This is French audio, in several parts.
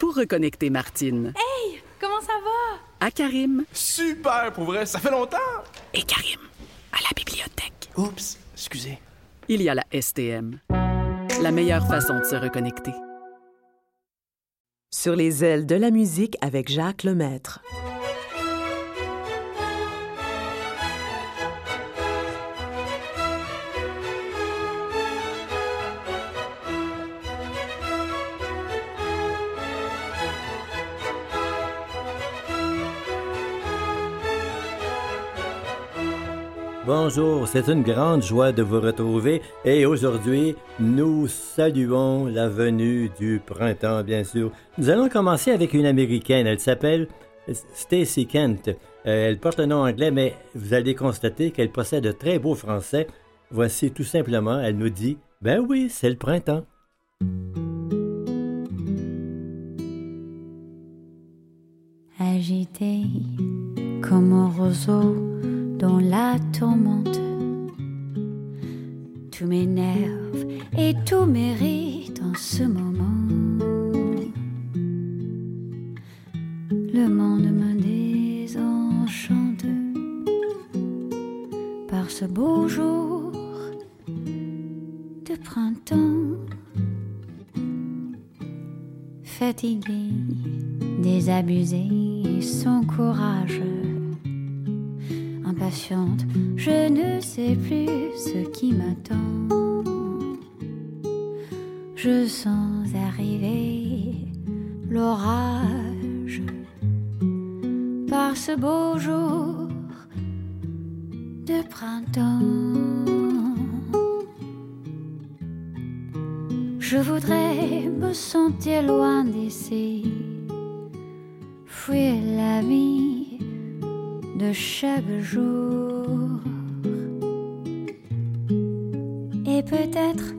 pour reconnecter Martine. Hey, comment ça va? À Karim. Super, pour vrai, ça fait longtemps. Et Karim, à la bibliothèque. Oups, excusez. Il y a la STM. La meilleure façon de se reconnecter. Sur les ailes de la musique avec Jacques Lemaître. Bonjour, c'est une grande joie de vous retrouver et aujourd'hui, nous saluons la venue du printemps, bien sûr. Nous allons commencer avec une américaine, elle s'appelle Stacy Kent. Euh, elle porte un nom anglais, mais vous allez constater qu'elle possède de très beaux français. Voici tout simplement, elle nous dit Ben oui, c'est le printemps. Agité comme un roseau dans la tourmente. Tous mes nerfs et tous mes rires dans ce moment. Le monde me désenchante par ce beau jour de printemps. Fatigué, désabusé, sans courage je ne sais plus ce qui m'attend. Je sens arriver l'orage par ce beau jour de printemps. Je voudrais me sentir loin d'ici, fuir la vie de chaque jour. Et peut-être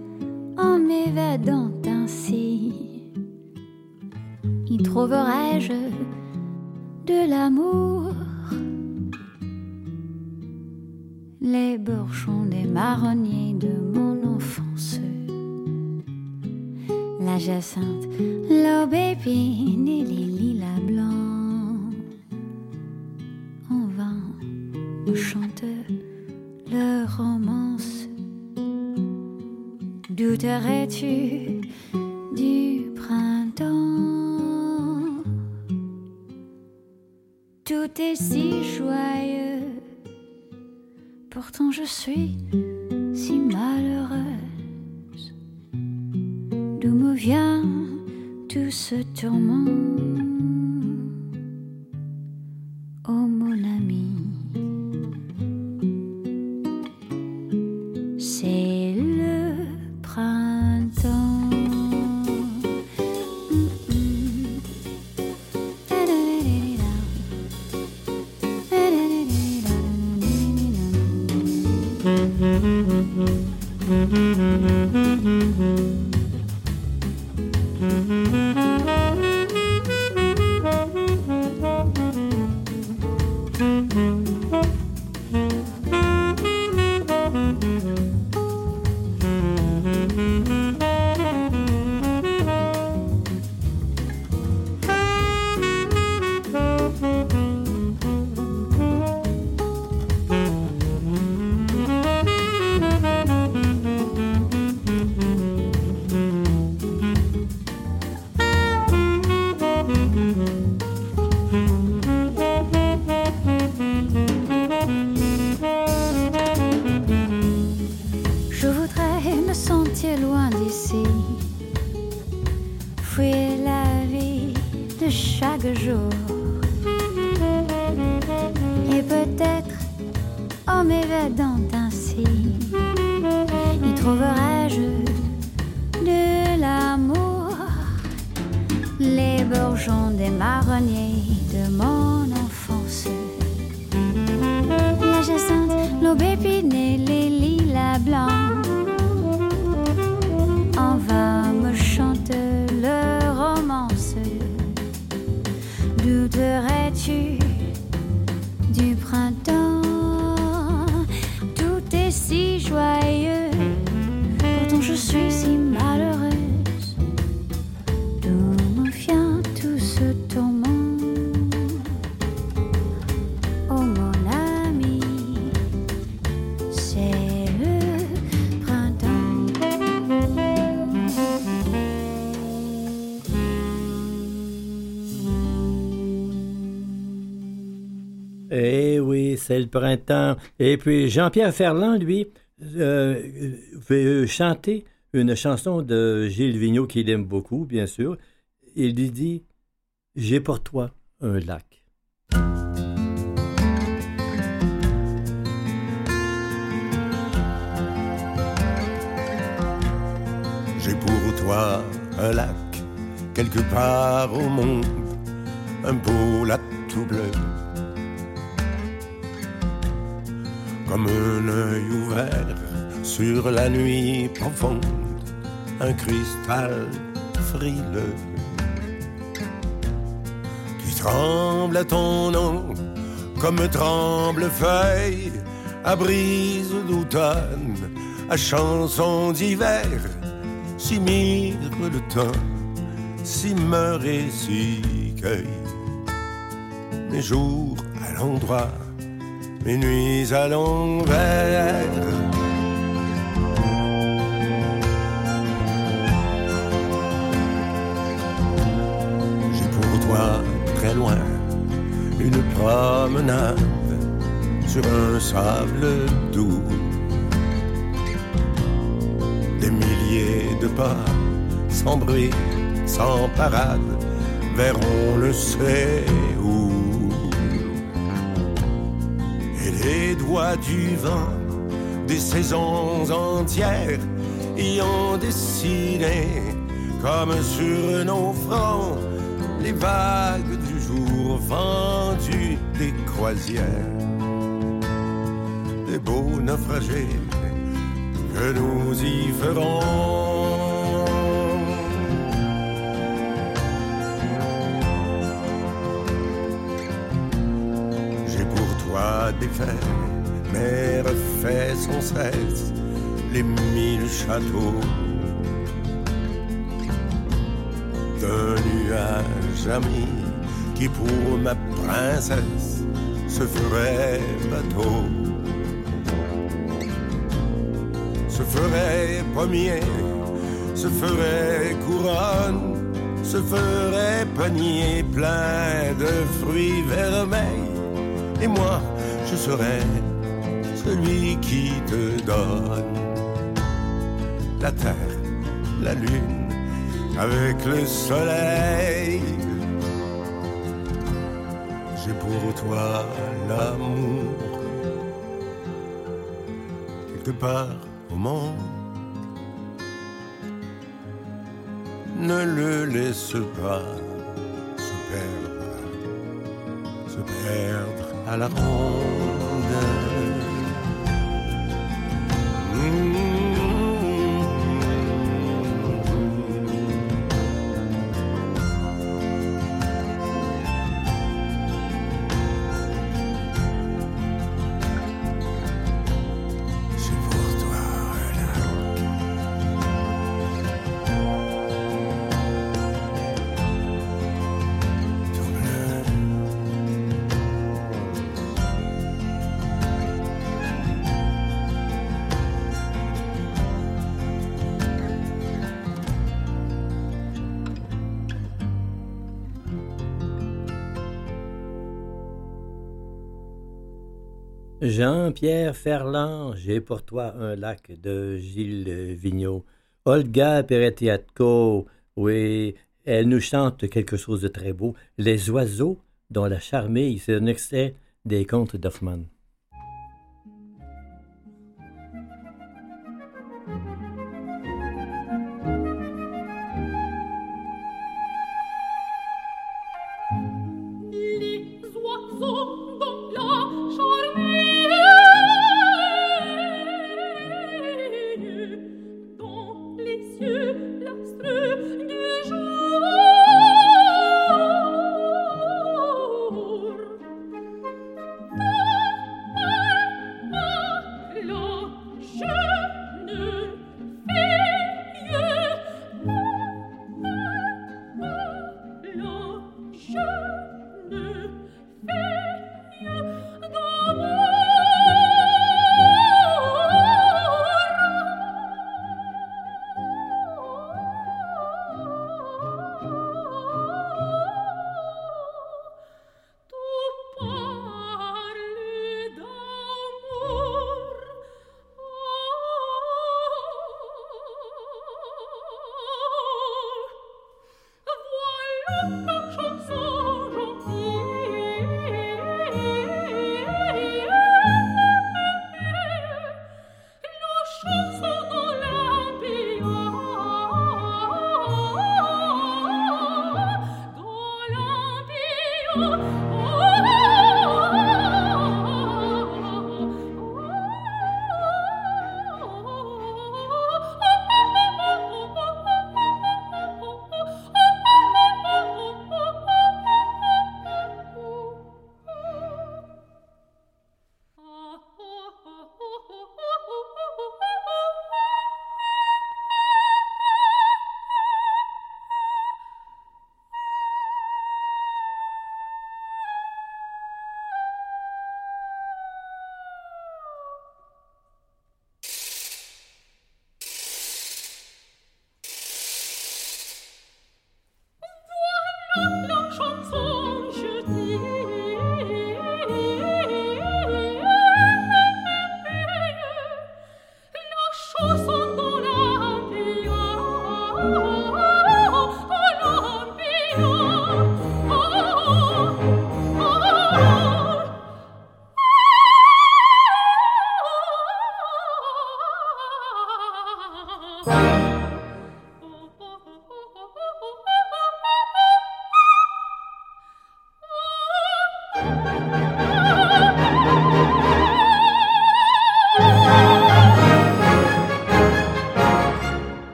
en m'évadant ainsi, y trouverais-je de l'amour. Les bourgeons des marronniers de mon enfance, la jacinthe, l'aubépine et les lilas nous chantent leur romance. Douterais-tu du printemps? Tout est si joyeux, pourtant je suis si malheureuse. D'où me vient tout ce tourment? C'est le printemps. Et puis Jean-Pierre Ferland, lui, euh, veut chanter une chanson de Gilles Vigneault qu'il aime beaucoup, bien sûr. Il lui dit J'ai pour toi un lac. J'ai pour toi un lac, quelque part au monde, un beau lac tout bleu. Comme un œil ouvert sur la nuit profonde, un cristal frileux qui tremble à ton nom comme tremble feuille à brise d'automne, à chanson d'hiver si mire le temps, si meurt et si cueille. Mes jours à l'endroit, mes nuits à l'envers. J'ai pour toi très loin une promenade sur un sable doux de pas, sans bruit, sans parade, vers on ne sait où. Du vent, des saisons entières, y ont dessiné, comme sur nos fronts, les vagues du jour vendues des croisières. Des beaux naufragés que nous y ferons. J'ai pour toi des faits, mais refait sans cesse les mille châteaux d'un nuage ami qui pour ma princesse se ferait bateau. se ferait pommier, se ferait couronne, se ferait panier plein de fruits vermeils. Et moi, je serais celui qui te donne la terre, la lune, avec le soleil. J'ai pour toi l'amour, quelque part ne le laisse pas se perdre, se perdre à la ronde. Jean-Pierre Ferland, j'ai pour toi un lac de Gilles Vigneault. Olga Peretiatko, oui, elle nous chante quelque chose de très beau. Les oiseaux dont la charmille, c'est un excès des contes d'Hoffmann.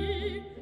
You.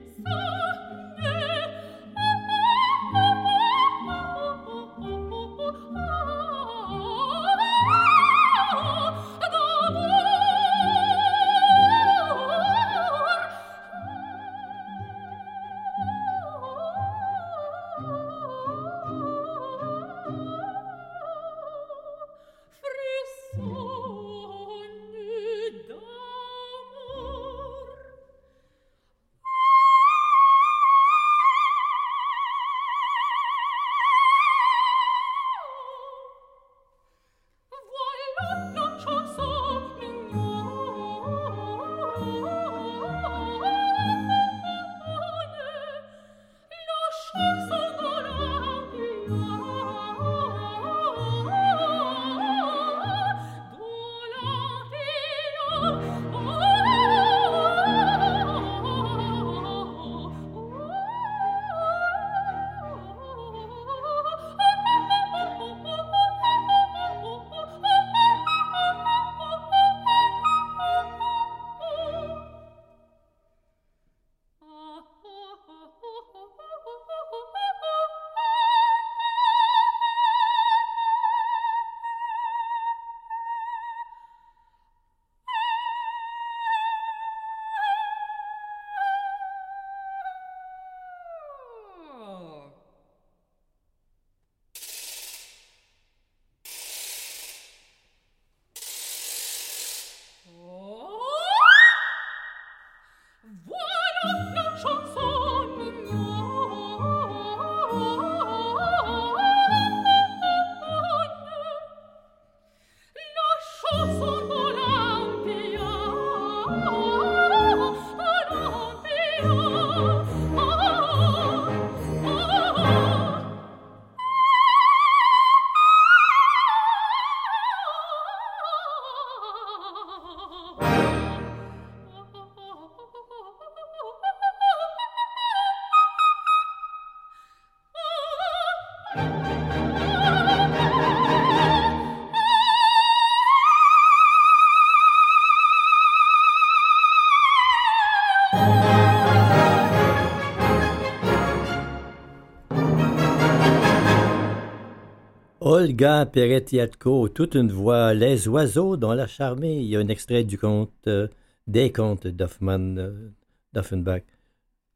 Olga Peretiatko, toute une voix, Les oiseaux dont la charmée. Il y a un extrait du conte, euh, des contes d'Hoffmann, euh, d'Offenbach.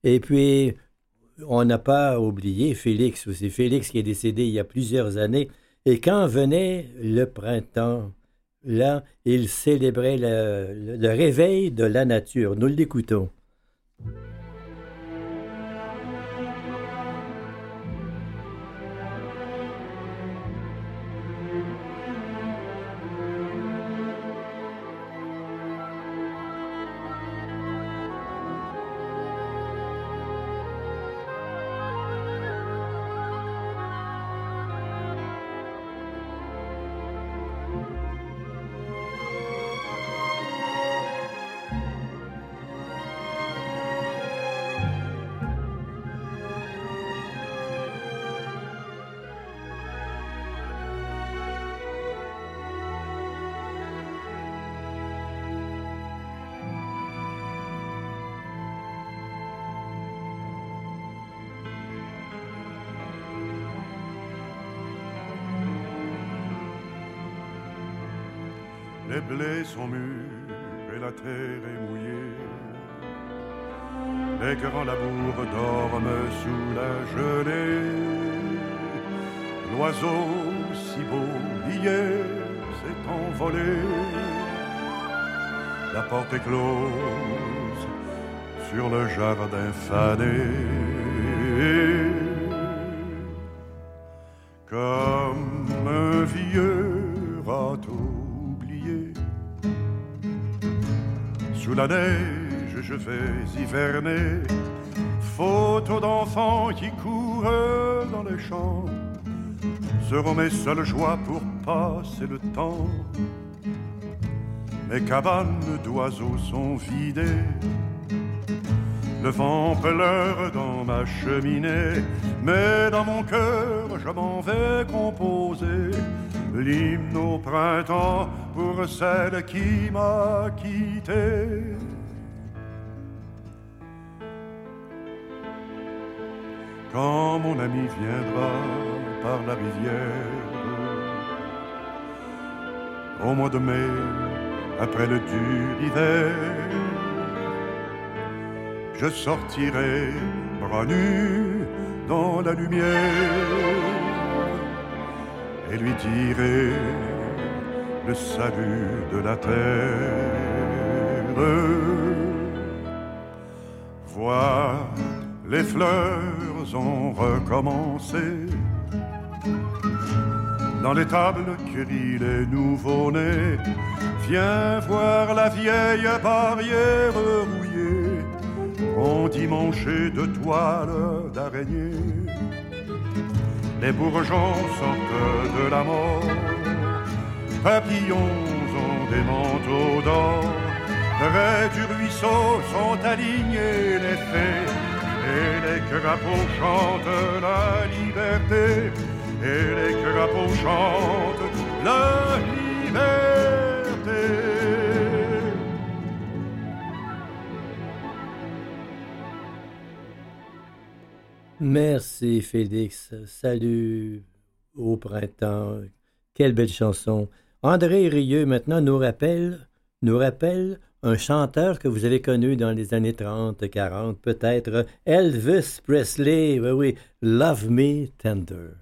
Et puis, on n'a pas oublié Félix aussi. Félix qui est décédé il y a plusieurs années. Et quand venait le printemps, là, il célébrait le réveil de la nature. Nous l'écoutons. Les blés sont mûrs et la terre est mouillée. Les grands labours dorment sous la gelée. L'oiseau si beau hier s'est envolé. La porte est close sur le jardin fané. Vais hiverner. Photos d'enfants qui courent dans les champs seront mes seules joies pour passer le temps. Mes cabanes d'oiseaux sont vidées. Le vent pleure dans ma cheminée, mais dans mon cœur je m'en vais composer l'hymne au printemps pour celle qui m'a quitté. Quand mon ami viendra par la rivière, au mois de mai, après le dur hiver, je sortirai bras nus dans la lumière et lui dirai le salut de la terre. Vois, les fleurs ont recommencé. Dans les tables crient les nouveaux-nés. Viens voir la vieille barrière rouillée, endimanchée de toiles d'araignée les bourgeons sortent de la mort, papillons ont des manteaux d'or, près du ruisseau sont alignés les fées, et les crapauds chantent la liberté, et les crapauds chantent la liberté. Merci Félix. Salut au printemps. Quelle belle chanson. André Rieu maintenant nous rappelle, nous rappelle un chanteur que vous avez connu dans les années 30, 40, peut-être Elvis Presley. Oui, oui, Love Me Tender.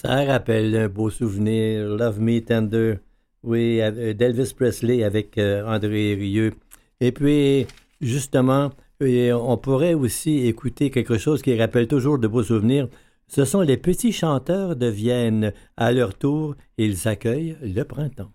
Ça rappelle un beau souvenir, Love Me Tender, oui, d'Elvis Presley avec euh, André Rieu. Et puis, justement, on pourrait aussi écouter quelque chose qui rappelle toujours de beaux souvenirs. Ce sont les petits chanteurs de Vienne. À leur tour, ils accueillent le printemps.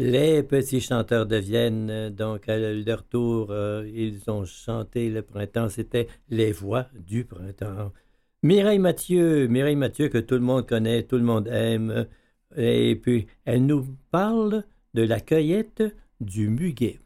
Les petits chanteurs de Vienne, donc à leur tour, euh, ils ont chanté le printemps, c'était les voix du printemps. Mireille Mathieu, Mireille Mathieu que tout le monde connaît, tout le monde aime, et puis elle nous parle de la cueillette du muguet.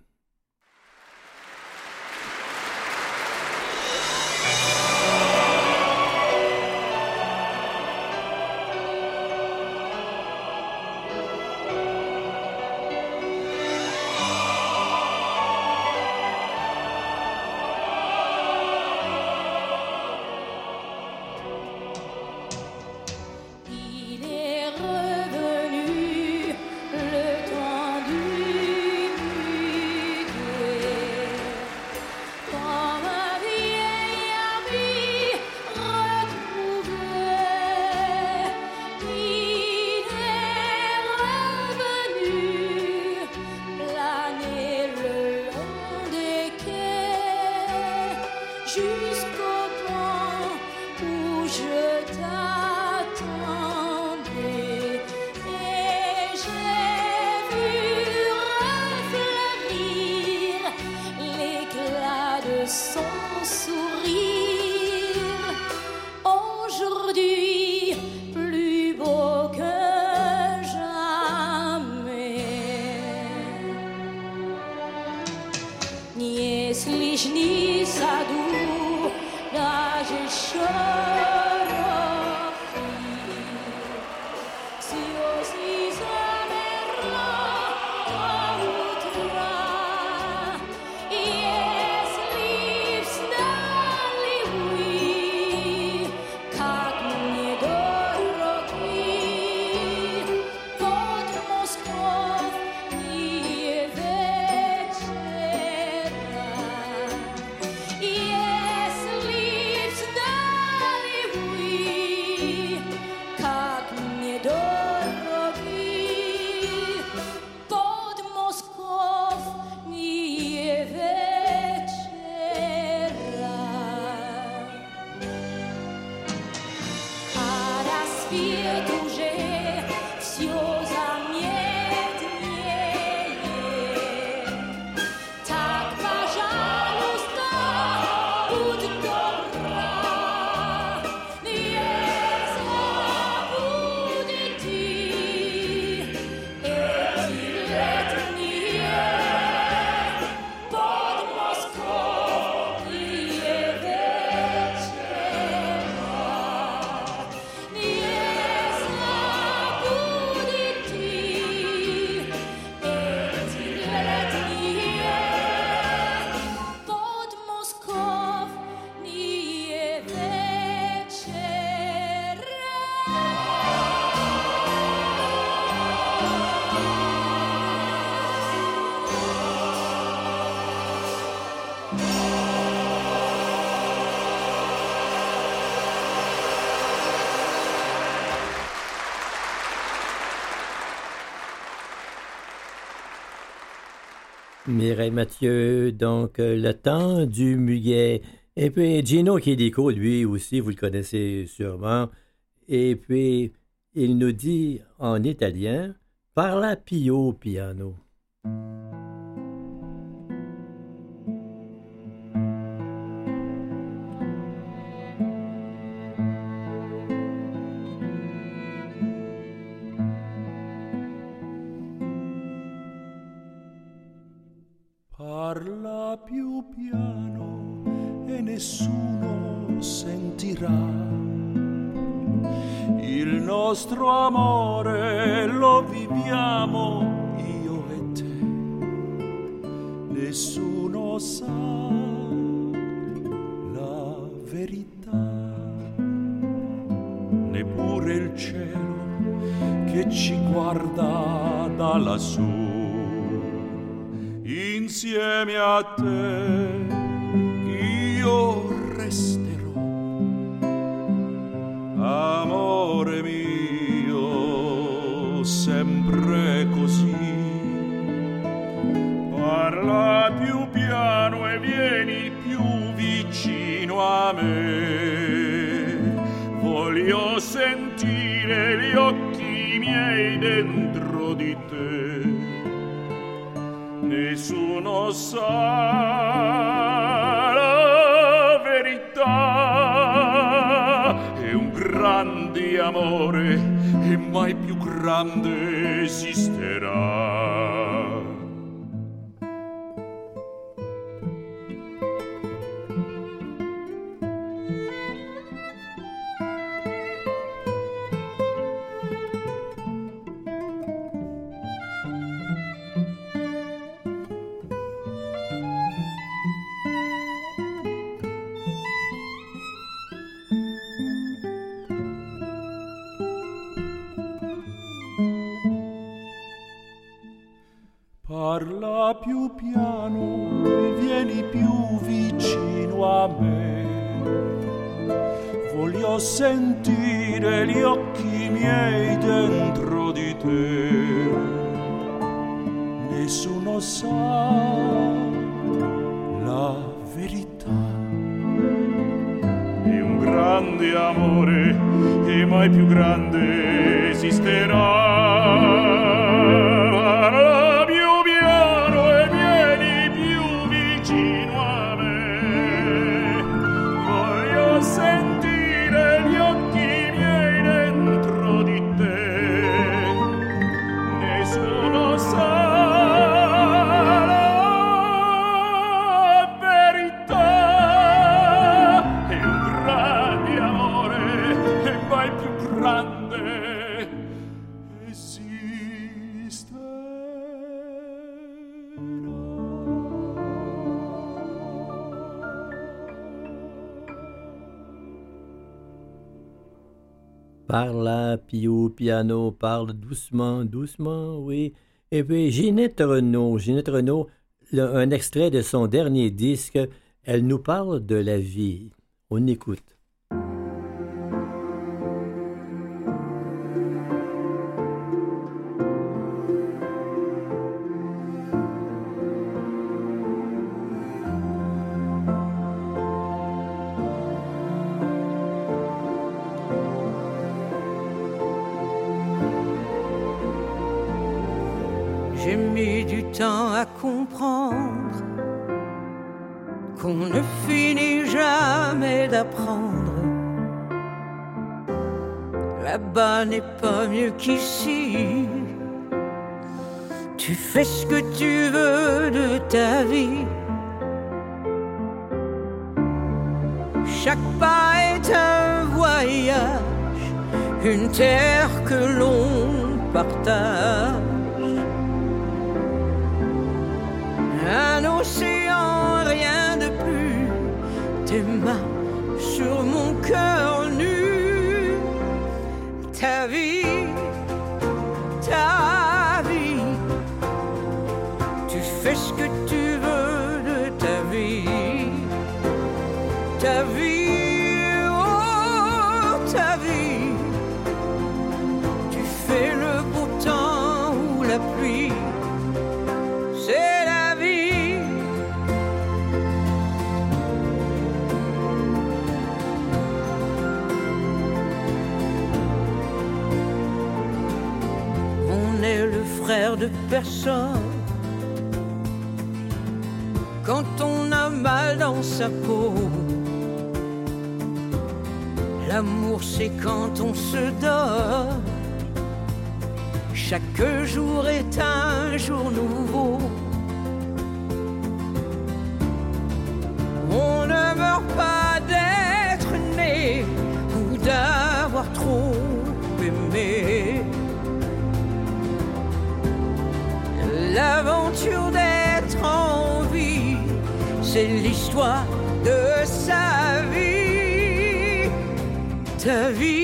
was you. Mireille Mathieu, donc euh, le temps du muguet. Et puis Gino Chilico, lui aussi, vous le connaissez sûrement. Et puis, il nous dit en italien, parla pio piano. Parla più piano e vieni più vicino a me. Sentire gli occhi miei dentro piano, parle doucement, doucement, oui. Et puis Ginette Renault, Ginette Renault, un extrait de son dernier disque, elle nous parle de la vie. On écoute. Comprendre qu'on ne finit jamais d'apprendre. Là-bas n'est pas mieux qu'ici. Tu fais ce que tu veux de ta vie. Chaque pas est un voyage, une terre que l'on partage. Océan, rien de plus. Tes mains sur mon cœur nu, ta vie, personne. Quand on a mal dans sa peau, l'amour c'est quand on se donne. Chaque jour est un jour nouveau. C'est l'histoire de sa vie, ta vie,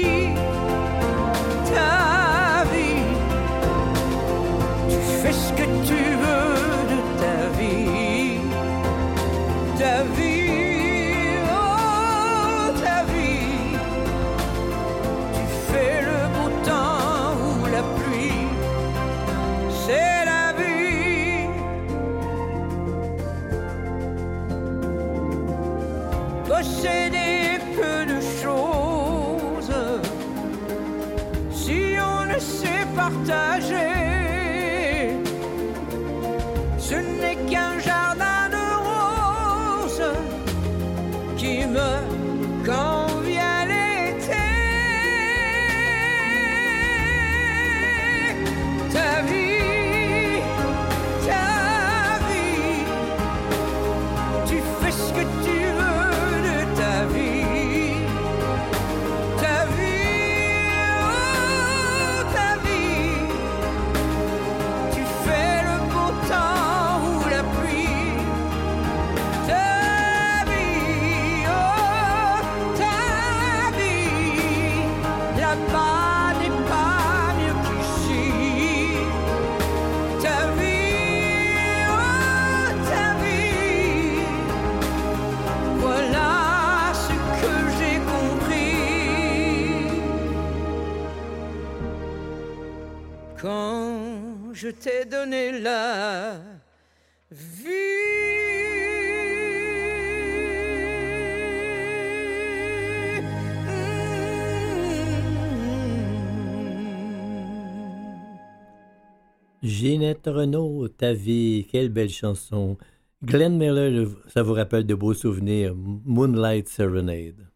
je t'ai donné la vie. Ginette Renault, Ta vie, quelle belle chanson. Glenn Miller, ça vous rappelle de beaux souvenirs. Moonlight Serenade.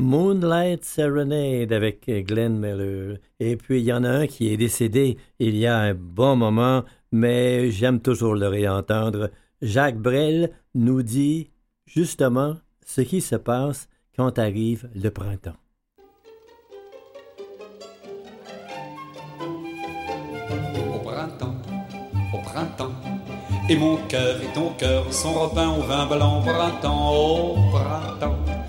Moonlight Serenade avec Glenn Miller. Et puis il y en a un qui est décédé il y a un bon moment, mais j'aime toujours le réentendre. Jacques Brel nous dit justement ce qui se passe quand arrive le printemps. Au printemps, au printemps, et mon cœur et ton cœur sont repeints au vin blanc. Printemps, au printemps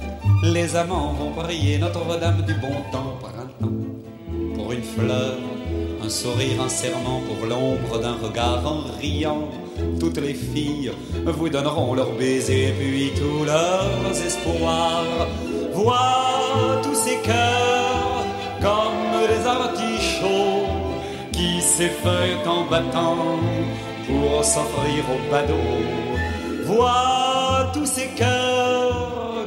les amants vont prier Notre-Dame du bon temps, printemps, pour une fleur, un sourire, un serment, pour l'ombre d'un regard en riant. Toutes les filles vous donneront leurs baisers puis tous leurs espoirs. Vois tous ces cœurs comme des artichauts qui s'effeuillent en battant pour s'offrir au badaud. Vois tous ces cœurs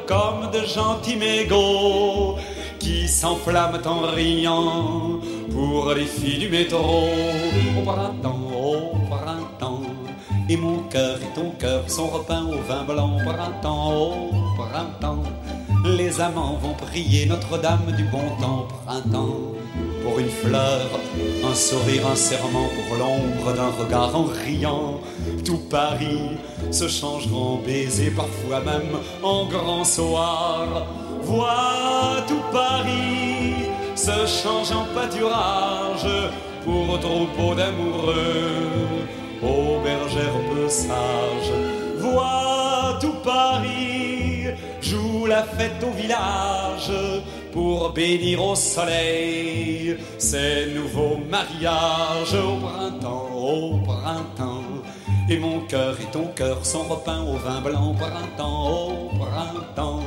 comme de gentils mégots qui s'enflamment en riant pour les filles du métro. Au printemps, au printemps, et mon cœur et ton cœur sont repeints au vin blanc. Au printemps, au printemps, les amants vont prier Notre-Dame du bon temps. Printemps, pour une fleur, un sourire, un serment pour l'ombre d'un regard en riant. Tout Paris se changera en baiser, parfois même en grand soir. Vois tout Paris se change en pâturage pour troupeau d'amoureux, aux bergères peu sages. Vois tout Paris joue la fête au village pour bénir au soleil ces nouveaux mariages au printemps, au printemps. Et mon cœur et ton cœur sont repeints au vin blanc, printemps, au printemps.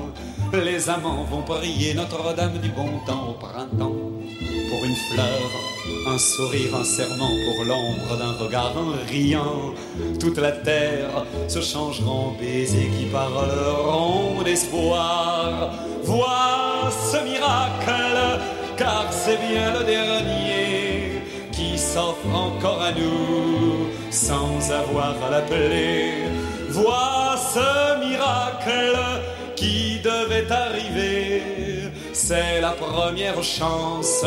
Les amants vont prier Notre-Dame du bon temps au printemps. Pour une fleur, un sourire, un serment pour l'ombre d'un regard, un riant. Toute la terre se changera en baisers qui parleront d'espoir. Vois ce miracle, car c'est bien le dernier qui s'offre encore à nous sans avoir à l'appeler. Vois ce miracle qui devait arriver. C'est la première chance,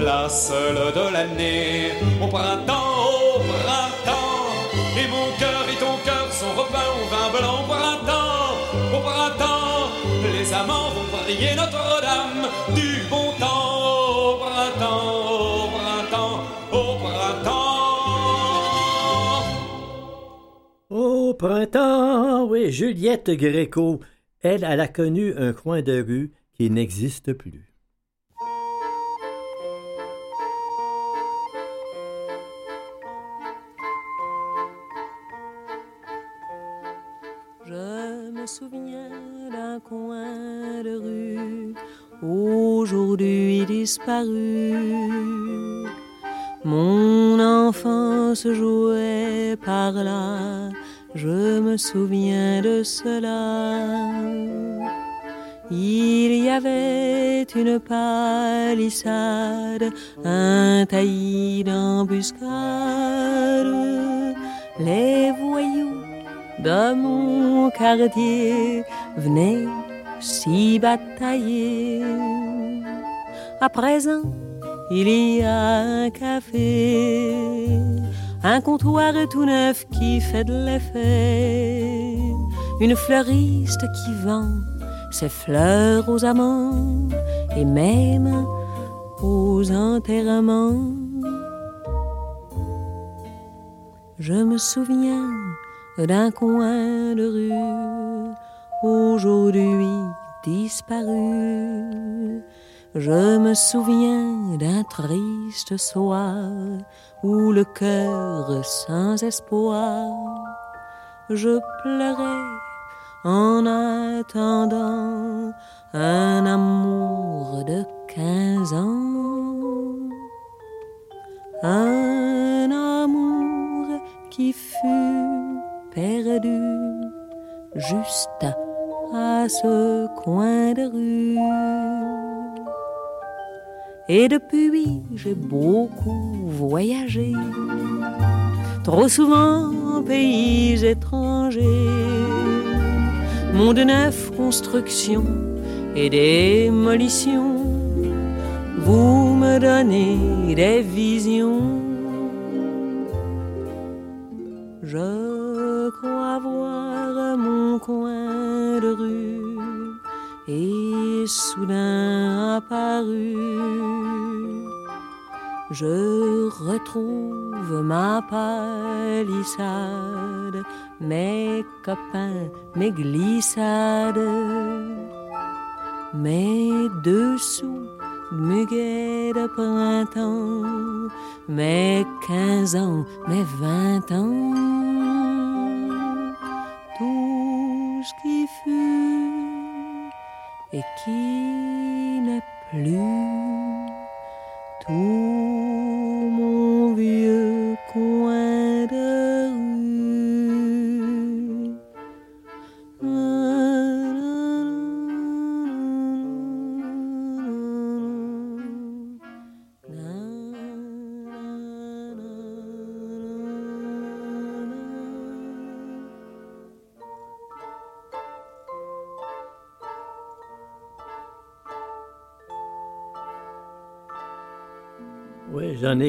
la seule de l'année. Au printemps, au printemps, et mon cœur et ton cœur sont repeints au vin blanc. Au printemps, au printemps, les amants vont prier Notre-Dame du bon temps. Au printemps, au printemps, au printemps. Au printemps, oui, Juliette Gréco. Elle, elle a connu un coin de rue qui n'existe plus. Je me souviens d'un coin de rue, aujourd'hui disparu. Mon enfance jouait par là, je me souviens de cela. Il y avait une palissade, un taillis d'embuscade. Les voyous de mon quartier venaient s'y batailler. À présent, il y a un café, un comptoir tout neuf qui fait de l'effet, une fleuriste qui vend ses fleurs aux amants et même aux enterrements. Je me souviens d'un coin de rue aujourd'hui disparu. Je me souviens d'un triste soir où le cœur sans espoir, je pleurais en attendant un amour de quinze ans. Un amour qui fut perdu juste à ce coin de rue. Et depuis, j'ai beaucoup voyagé, trop souvent en pays étrangers monde neuf, construction et démolition. Vous me donnez des visions. Je crois voir mon coin de rue et soudain apparu. Je retrouve ma palissade mes copains, mes glissades, mes dessous, muguets de printemps, mes quinze ans, mes vingt ans, tout ce qui fut et qui n'est plus,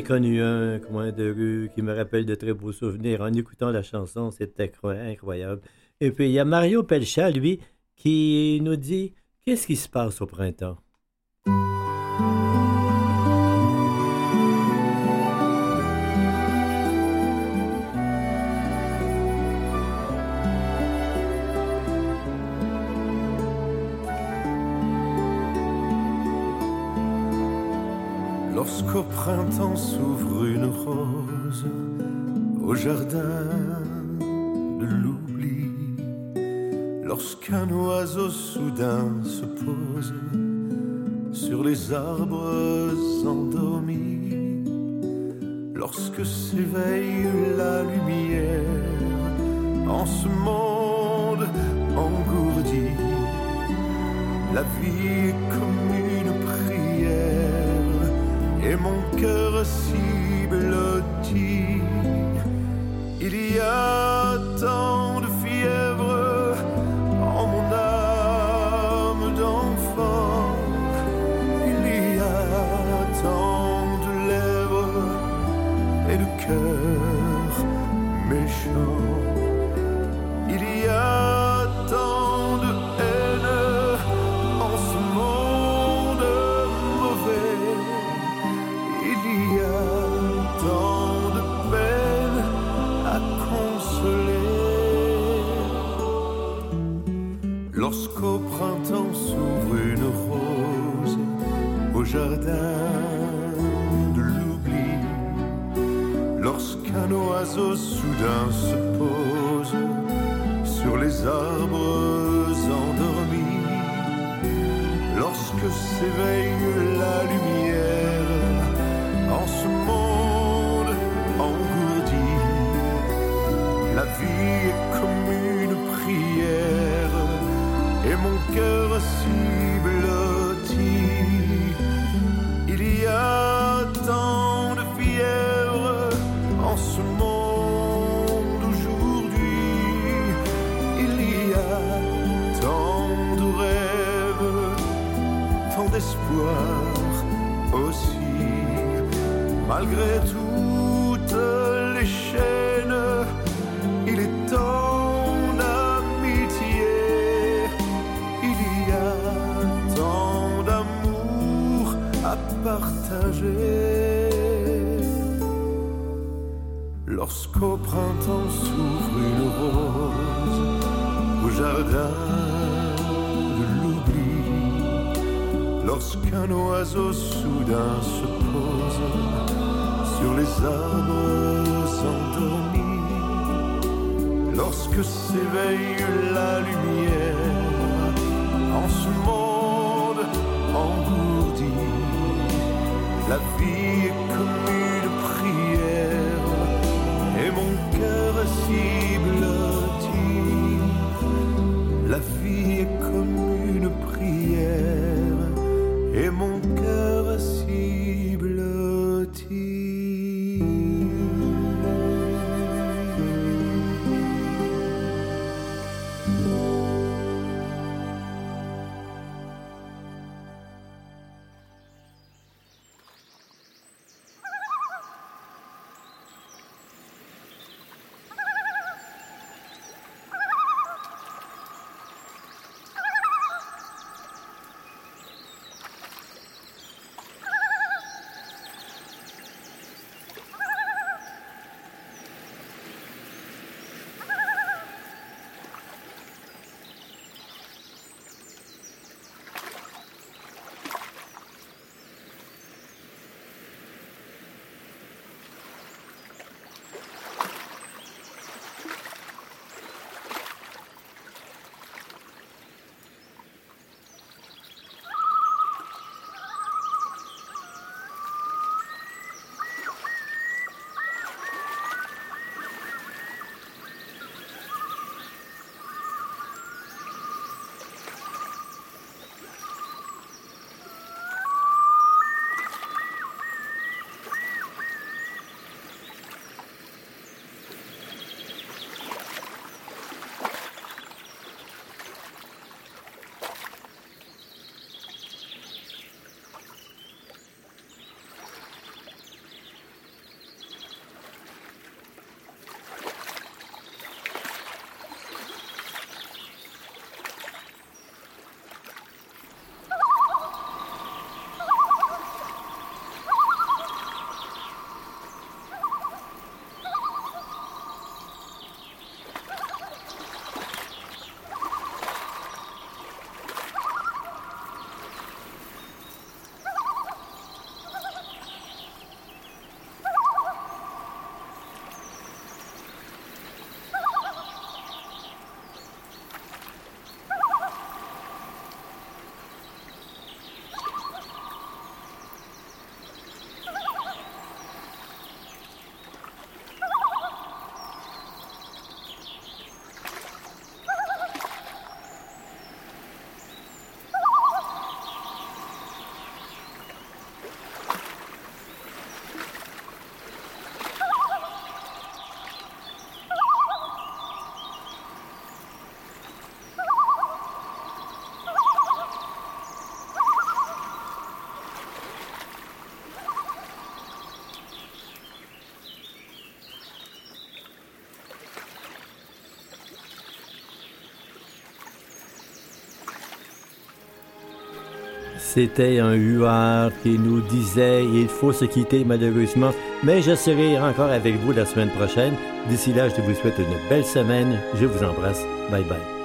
connu un coin de rue qui me rappelle de très beaux souvenirs en écoutant la chanson, c'était incroyable. Et puis il y a Mario Pelchat, lui, qui nous dit Qu'est-ce qui se passe au printemps? S'éveille la lumière en ce monde engourdi, la vie est comme une prière et mon cœur si blotti. Il y a tant se pose sur les arbres endormis, lorsque s'éveille à partager. Lorsqu'au printemps s'ouvre une rose au jardin de l'oubli, lorsqu'un oiseau soudain se pose sur les arbres endormis, lorsque s'éveille la lumière la vie est comme une prière et mon cœur est si blotti. La vie est comme une prière et mon C'était un huard qui nous disait il faut se quitter malheureusement, mais je serai encore avec vous la semaine prochaine. D'ici là, je vous souhaite une belle semaine. Je vous embrasse. Bye bye.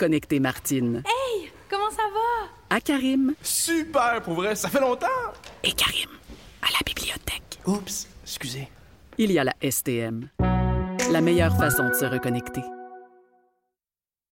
Reconnecter Martine Hey, comment ça va? à Karim Super, pour vrai, ça fait longtemps. et Karim à la bibliothèque, Oups, excusez. il y a la STM. La meilleure façon de se reconnecter.